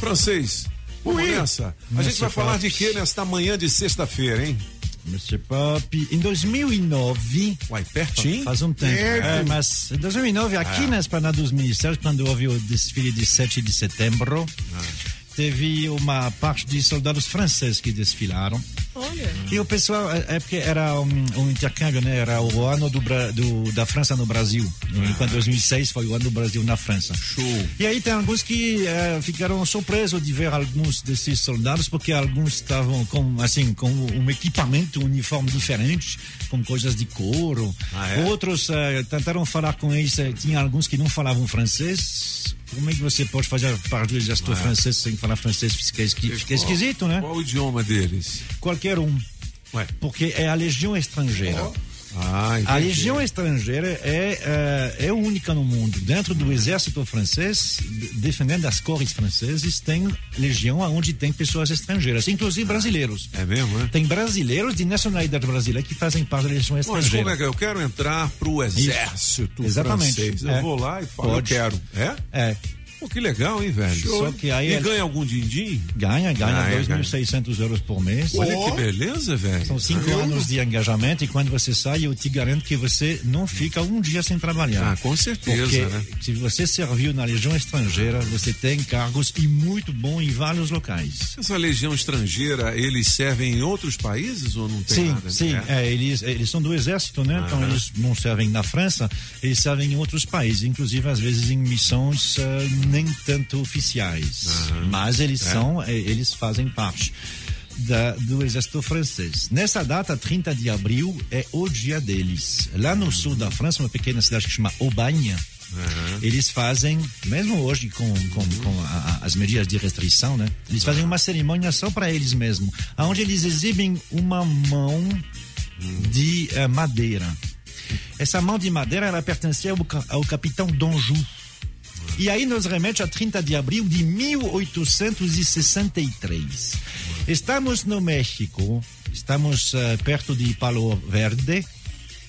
Francês, vamos nessa. A gente vai falar de quê nesta manhã de sexta-feira, hein? Monsieur Pop, em 2009, Uai, pertinho? faz um tempo, é, mas em 2009, aqui na Esplanada dos Ministérios, quando houve o desfile de 7 de setembro, teve uma parte de soldados franceses que desfilaram. Olha. E o pessoal, é é porque era um, um intercâmbio, né? Era o ano do, do- da França no Brasil. Enquanto 2006 foi o ano do Brasil na França. Show. E aí tem alguns que eh, ficaram surpresos de ver alguns desses soldados, porque alguns estavam com, assim, com um equipamento, um uniforme diferente, com coisas de couro. Ah, é? Outros eh, tentaram falar com eles, eh, tinha alguns que não falavam francês. Como é que você pode fazer parte do exército francês sem falar francês? Fica, esqui, fica esquisito, né? Qual o idioma deles? Qualquer um. Ué. Porque é a legião estrangeira. Ah, A legião estrangeira é, é, é única no mundo. Dentro do exército francês, de- defendendo as cores francesas, tem legião onde tem pessoas estrangeiras, inclusive brasileiros. É mesmo, né? Tem brasileiros de nacionalidade brasileira que fazem parte da legião Mas como estrangeira. é que eu quero entrar pro exército Exatamente. francês? Eu É. vou lá e falo, Pode. eu quero. É? É, Pô, que legal, hein, velho? Só que aí E é- ganha algum din-din? ganha, ganha Ganha, 2.600 euros por mês. Olha que beleza, velho. São cinco anos de engajamento e quando você sai, eu te garanto que você não fica um dia sem trabalhar. Ah, com certeza, Porque né? se você serviu na Legião Estrangeira, você tem cargos e muito bom em vários locais. Essa legião estrangeira, eles servem em outros países ou não tem Sim, nada? sim, É? é, eles, eles são do exército, né? Então eles não servem na França, eles servem em outros países, inclusive às vezes em missões ah, nem tanto oficiais, mas eles são, eh, eles fazem parte da- do exército francês. Nessa data, 30 de abril, é o dia deles. Lá no sul da França, uma pequena cidade que chama Aubagne, eles fazem, mesmo hoje com, com, com a- as medidas de restrição, né? Eles fazem uma cerimônia só para eles mesmos, onde eles exibem uma mão de eh, madeira. Essa mão de madeira, ela pertencia ao, ao capitão Donjou. E aí nos remete a 30 de abril de 1863. Estamos no México, estamos eh, perto de Palo Verde,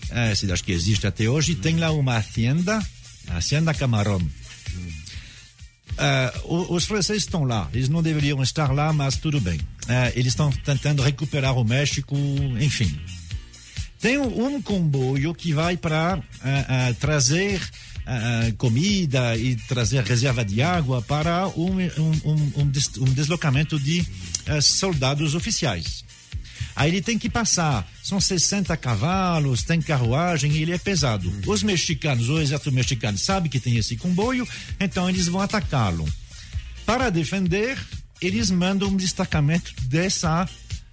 eh, cidade que existe até hoje, tem lá uma hacienda, a Hacienda Camarón. O- os franceses estão lá, eles não deveriam estar lá, mas tudo bem. Eles estão tentando recuperar o México, enfim. Tem um comboio que vai para trazer ah, ah, comida e trazer reserva de água para um, um- um- des- um deslocamento de ah, soldados oficiais. Aí ele tem que passar. São 60 cavalos, tem carruagem e ele é pesado. Os mexicanos, o exército mexicano sabe que tem esse comboio, então eles vão atacá-lo. Para defender, eles mandam um destacamento dessa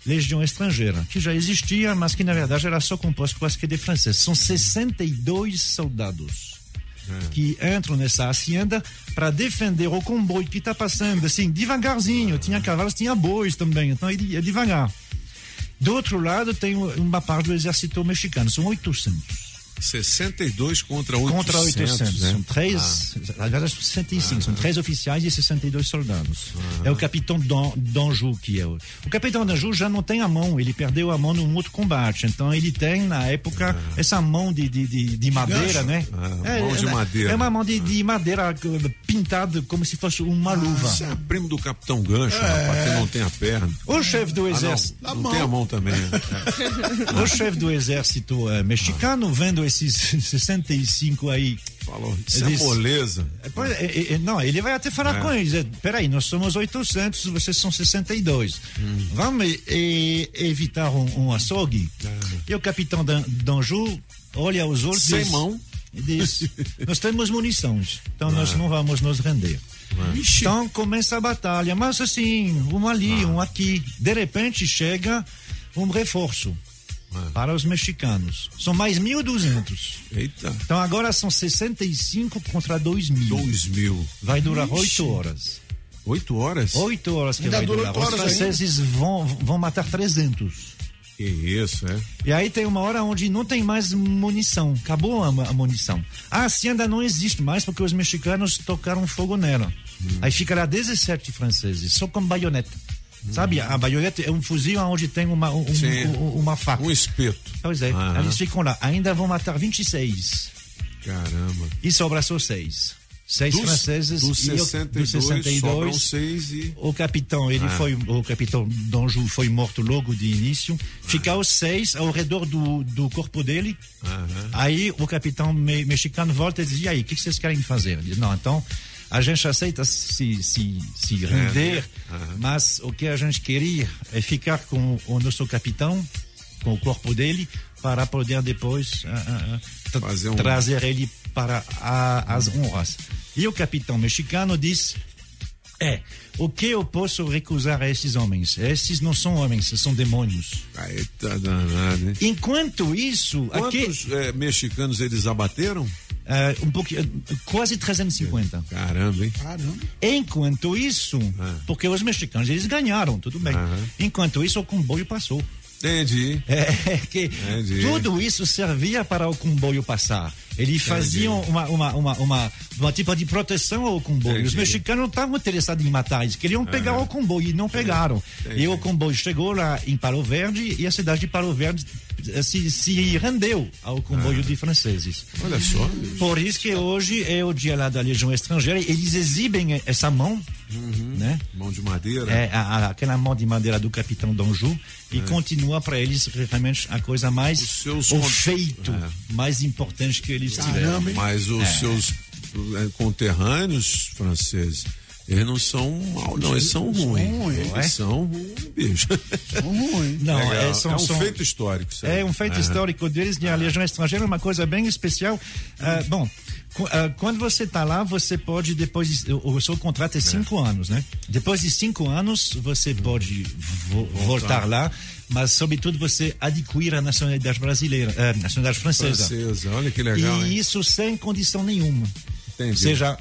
legião estrangeira, que já existia, mas que na verdade era só composto quase que de franceses. São 62 soldados que entram nessa hacienda para defender o comboio que está passando, assim, devagarzinho. Tinha cavalos, tinha bois também, então é devagar. Do outro lado, tem uma parte do exército mexicano, são 800. 62 contra 800. Contra 800. né? São três, na verdade, são 65. São três oficiais e 62 soldados. É o capitão Don, Donjou que é o. O capitão Donjou já não tem a mão, ele perdeu a mão num outro combate. Então ele tem, na época, essa mão de, de, de, de madeira, né? Ah, mão de é, madeira. É uma mão de, de madeira eh, pintada como se fosse uma luva. Você é primo do Capitão Gancho, rapaz, que não tem a perna. O chefe do Ah, exército. não, não tem a mão também. né? O chefe do exército eh, mexicano, vendo esses 65 aí. Falou, isso é Eles- moleza. É, pois, é, é, é, não, ele vai até falar com eles. é, Peraí, nós somos 800, vocês são 62. Vamos e- e- evitar um, um açougue? E o capitão Dan- Danjou olha os olhos e Sem diz- mão. diz: Nós temos munições, então nós não vamos nos render. Então começa a batalha, mas assim, um ali, um aqui. De repente chega um reforço para os mexicanos. São mais 1.200. Eita, Então agora são 65 contra 2 mil. 2 mil. Vai durar oito horas. Oito horas? Oito horas que Ainda vai dura durar. oito Os franceses vão, vão matar 300. Que isso, é? E aí tem uma hora onde não tem mais munição. Acabou a, a munição. A hacienda não existe mais porque os mexicanos tocaram fogo nela. Aí fica lá 17 franceses, só com baioneta. Sabe, a baioneta é um fuzil onde tem uma, um- um- uma faca. Um espeto. Pois é, Aham. eles ficam lá. Ainda vão matar 26. Caramba. E sobra só seis. Seis dos, franceses dos e o- 62, dos 62 sobram seis e... o capitão, ele Ah. foi, o capitão Donju foi morto logo de início. Ficaram seis ao redor do, do corpo dele. Aham. Aí o capitão me- mexicano volta e diz: e aí, o que que vocês querem fazer? Ele diz: não, então a gente aceita se, se, se render, mas o que a gente queria é ficar com o nosso capitão, com o corpo dele, para poder depois tra- Fazer um- trazer ele para a- as honras. E o capitão mexicano diz: é, o que eu posso recusar a esses homens? Esses não são homens, são demônios. Aí tá danado, hein? Enquanto isso, aqui, Quantos eh, mexicanos eles abateram? Eh, um pouquinho, quase 350. Caramba, hein? Caramba. Enquanto isso, Ah. porque os mexicanos eles ganharam, tudo bem. Aham. Enquanto isso, o comboio passou. Entendi. É que Entendi. tudo isso servia para o comboio passar. Eles faziam uma, uma, uma, uma, uma tipo de proteção ao comboio. Os mexicanos não estavam interessados em matar, eles queriam pegar o comboio e não pegaram. E o comboio chegou lá em Palo Verde e a cidade de Palo Verde eh, se, se rendeu ao comboio de franceses. Olha só. Por isso que hoje é o dia lá da Legião Estrangeira. Eles exibem essa mão, né? Mão de madeira. É, a- aquela mão de madeira do capitão Donju e continua para eles realmente a coisa mais o con- feito É. mais importante que eles Caramba? Mas os seus eh, conterrâneos franceses, eles não são mal, não, eles são ruins. ruins. É? Eles são ruins, bicho. Ruim. Não, Legal. é, são, é um são- feito histórico. aí. É um feito histórico deles e a Legião Estrangeira é uma coisa bem especial. Ah, bom, ah, quando você está lá, você pode depois de- o, seu contrato é cinco anos, né? Depois de cinco anos você pode vo- voltar lá, mas sobretudo você adquire a nacionalidade brasileira, ah, nacionalidade francesa. Francesa, olha que legal, e hein? isso sem condição nenhuma. Entendi. Ou seja,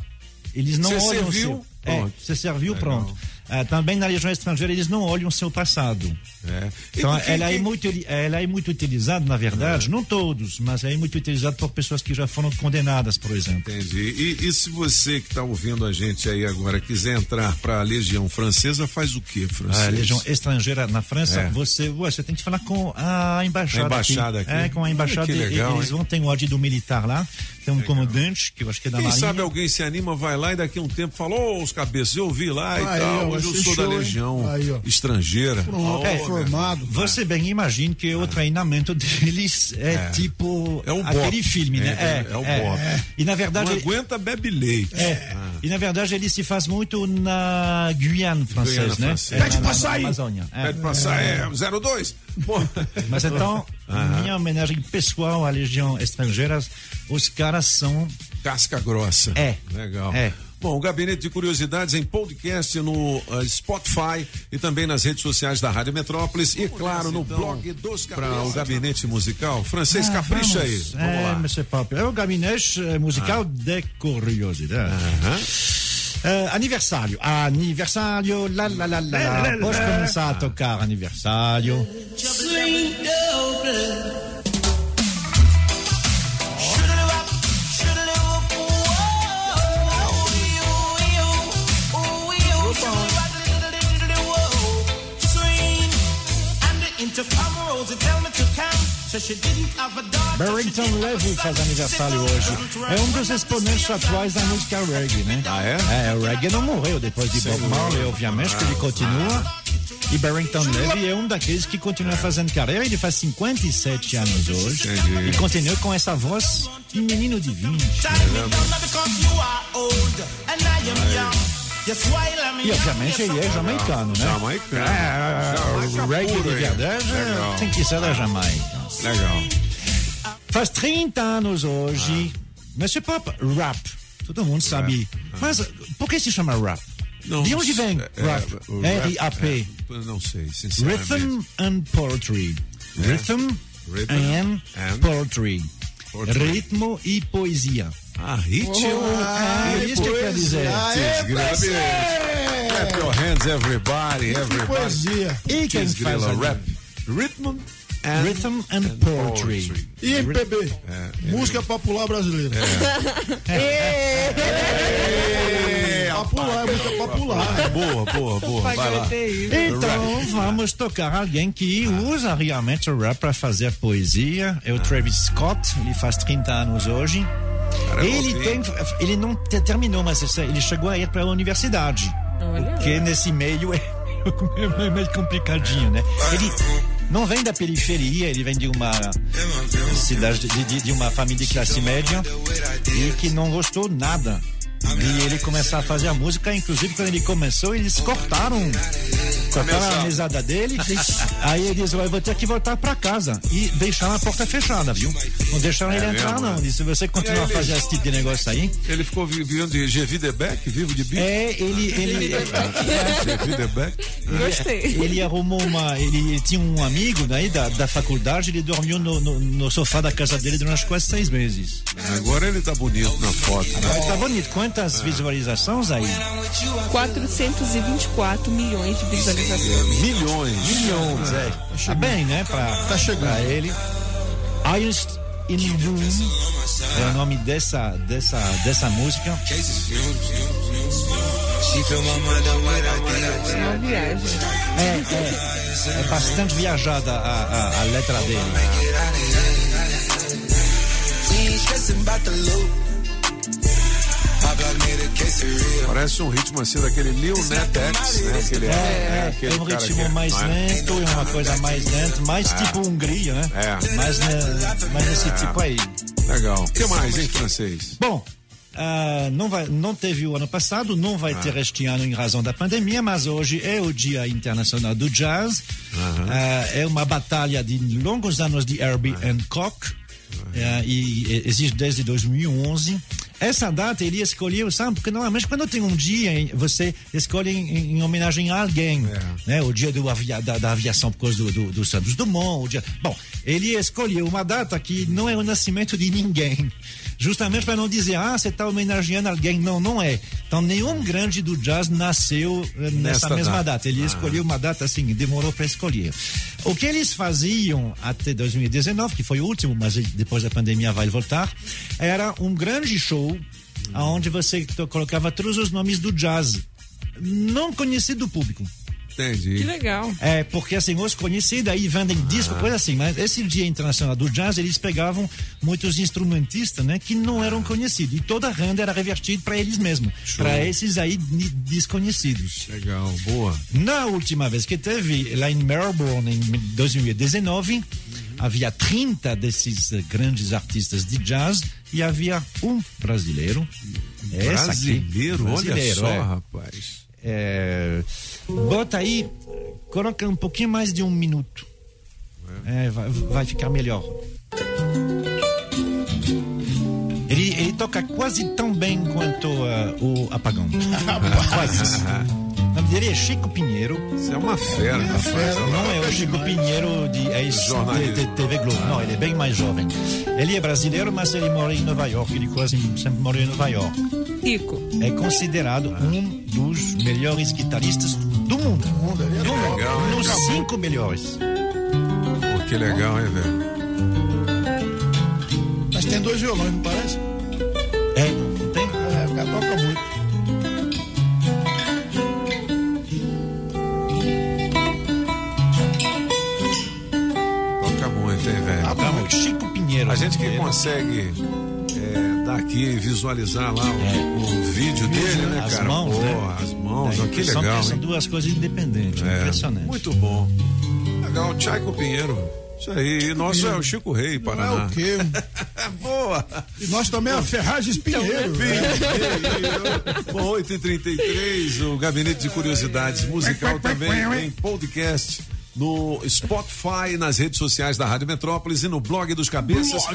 eles não olham serviu, o seu. É, pronto. você serviu, Legal. pronto. Ah, também na Legião Estrangeira eles não olham o seu passado. É. E Então, quem- ela, é muito, ela é muito utilizada, na verdade, não todos, mas é muito utilizada por pessoas que já foram condenadas, por exemplo. Entendi. E, e se você que está ouvindo a gente aí agora quiser entrar para a Legião Francesa, faz o quê, francês? A Legião Estrangeira na França, É. você, você tem que falar com a embaixada. A embaixada aqui. É, com a embaixada. Olha que e- legal, eles hein? vão ter um adido militar lá, tem um comandante, que eu acho que é da Quem Marinha. sabe alguém se anima, vai lá e daqui a um tempo fala, ô, os cabeças, eu vi lá e Aí, tal, ó, hoje eu sou da show? Legião Aí, ó. Estrangeira. Pronto, é, formado. Você bem imagina que o treinamento deles é, tipo É um aquele filme, né? É, é o bop. E na verdade, Não aguenta, bebe leite. É. E na verdade ele se faz muito na Guiana francesa, né? francesa. É, Pede na- pra na sair. Amazônia. É. Pede passar, é 02. Pô. Mas então, minha homenagem pessoal à Legião Estrangeira, os caras são. Casca grossa. É. Legal. É. Bom, o Gabinete de Curiosidades em podcast no uh, Spotify e também nas redes sociais da Rádio Metrópolis e, claro, no blog dos Para o Gabinete Musical. Francês, Ah, capricha vamos. aí. Vamos é, lá. Monsieur Pop. É o gabinete eh, musical de curiosidade. Eh, aniversário. Aniversário. Lá, lá, lá, lá. lá. Pode começar a tocar aniversário. Sweet Barrington Levy faz aniversário hoje. É um dos exponentes atuais da música reggae, né? Ah, é? É, o reggae não morreu depois de Bob Marley, obviamente, que ele continua. E Barrington Levy é um daqueles que continua fazendo carreira. Ele faz 57 anos hoje. Entendi. E continua com essa voz de menino de 20. E obviamente ele é jamaicano, né? Jamaicano. É, Jamaica o reggae de verdade tem que ser da Jamaica. Legal. Faz 30 anos hoje. Monsieur Pop, rap. Todo mundo sabe. Mas por que se chama rap? Não, de onde vem é, rap? é, rap, R-A-P. é, não sei, sinceramente. Rhythm and Poetry. Rhythm, Rhythm and, and Poetry. poetry. Ritmo e poesia. Ah, ritmo. É isso que quer dizer. Aê, Grila, parceiro! Clap your hands, everybody, everybody. Poesia. E quem faz rap. Rhythm and, Rhythm and Poetry. E MPB? Música popular brasileira. É, Popular, é música popular. Boa, boa, boa. Vai lá. Então vamos tocar alguém que usa realmente o rap para fazer poesia. É o Travis Scott, ele faz 30 anos hoje. É ele tem, ele não te- terminou, mas ele chegou a ir para a universidade. Olha. Porque nesse meio é meio- meio complicadinho, né? Ele não vem da periferia, ele vem de uma cidade, de, de- uma família de classe média e que não gostou nada. E ele começar a fazer a música, inclusive quando ele começou, eles cortaram, cortaram a mesada dele. Aí ele disse: Eu vou ter que voltar para casa. E deixaram a porta fechada, viu? Não deixaram ele entrar, mesmo, não. né? Disse: Se você continuar a ele- fazer esse tipo de negócio aí. Ele ficou vi- vivendo de Gevi Debeck, vivo de bico. É, ele. ele Debeck. Gostei. Ele arrumou uma. Ele, ele tinha um amigo daí da, da faculdade, ele dormiu no, no, no sofá da casa dele durante quase seis meses. Agora ele tá bonito na foto, né? Mas tá bonito. Quantas visualizações aí? 424 milhões de visualizações. Milhões. Milhões, é. Tá bem, né? Pra, Tá chegando. pra ele. Ironst in Bloom é o nome dessa, dessa, dessa música. É. É, é, é bastante viajada a, a, a letra dele. Parece um ritmo assim daquele Lil Net X, né? Aquele, É, é, aquele é um ritmo que- mais é? lento, é uma coisa mais lenta, mais tipo Hungria, né? É. Mais, né, mais nesse tipo aí. Legal. O que mais, hein, francês? Bom, ah, não, vai, não teve o ano passado, não vai ter este ano em razão da pandemia, mas hoje é o Dia Internacional do Jazz. Ah, é uma batalha de longos anos de Herbie Hancock. ah, e, e existe desde 2011. Essa data ele escolheu, sabe? Porque normalmente quando tem um dia, você escolhe em, em homenagem a alguém. Né? O dia do avia- da, da aviação por causa do, do, do Santos Dumont. O dia... Bom, ele escolheu uma data que não é o nascimento de ninguém. Justamente para não dizer, ah, você está homenageando alguém. Não, não é. Então, nenhum grande do jazz nasceu eh, nessa mesma data. data. Ele escolheu uma data assim, demorou para escolher. O que eles faziam até 2019, que foi o último, mas depois da pandemia vai voltar, era um grande show onde você colocava todos os nomes do jazz não conhecido do público. Que Entendi. legal. É, porque assim, os conhecidos aí vendem disco, coisa assim, mas esse Dia Internacional do Jazz, eles pegavam muitos instrumentistas, né, que não eram conhecidos. E toda a renda era revertida para eles mesmos, para esses aí desconhecidos. Legal, boa. Na última vez que teve, lá em Melbourne, em 2019, havia 30 desses eh, grandes artistas de jazz e havia um brasileiro. Aqui, Brasileiro, olha brasileiro, só, é. rapaz. É, bota aí, coloca um pouquinho mais de um minuto. É, vai, vai ficar melhor. Ele, ele toca quase tão bem quanto ah, o Apagão. quase. O nome dele é Chico Pinheiro. Isso é uma fera, rapaz. Não é o Chico Pinheiro de Jornalista. ex-TV Globo. Não, ele é bem mais jovem. Ele é brasileiro, mas ele mora em Nova York. Ele quase sempre morou em Nova York. É considerado um dos melhores guitarristas do mundo. Do mundo. Legal, hein? Nos cinco melhores. Pô, que legal, hein, velho? Mas tem dois violões, não parece? É, não tem? É, o cara toca muito. Toca muito, hein, velho? Vamos, Chico Pinheiro. A gente que Ele- consegue é, aqui e visualizar lá o, o vídeo dele, né, As cara? mãos, Pô, né? as mãos, que legal, São hein? duas coisas independentes. É, Impressionante. muito bom. Legal, Tchaico Pinheiro. Isso aí. E nosso é o Chico Rei, Não é Paraná. o quê? Boa! E nós também é a Ferragens Pinheiro. né? Bom, 8h33, o Gabinete de Curiosidades Musical também em podcast. No Spotify, nas redes sociais da Rádio Metrópolis e no blog dos Cabeças.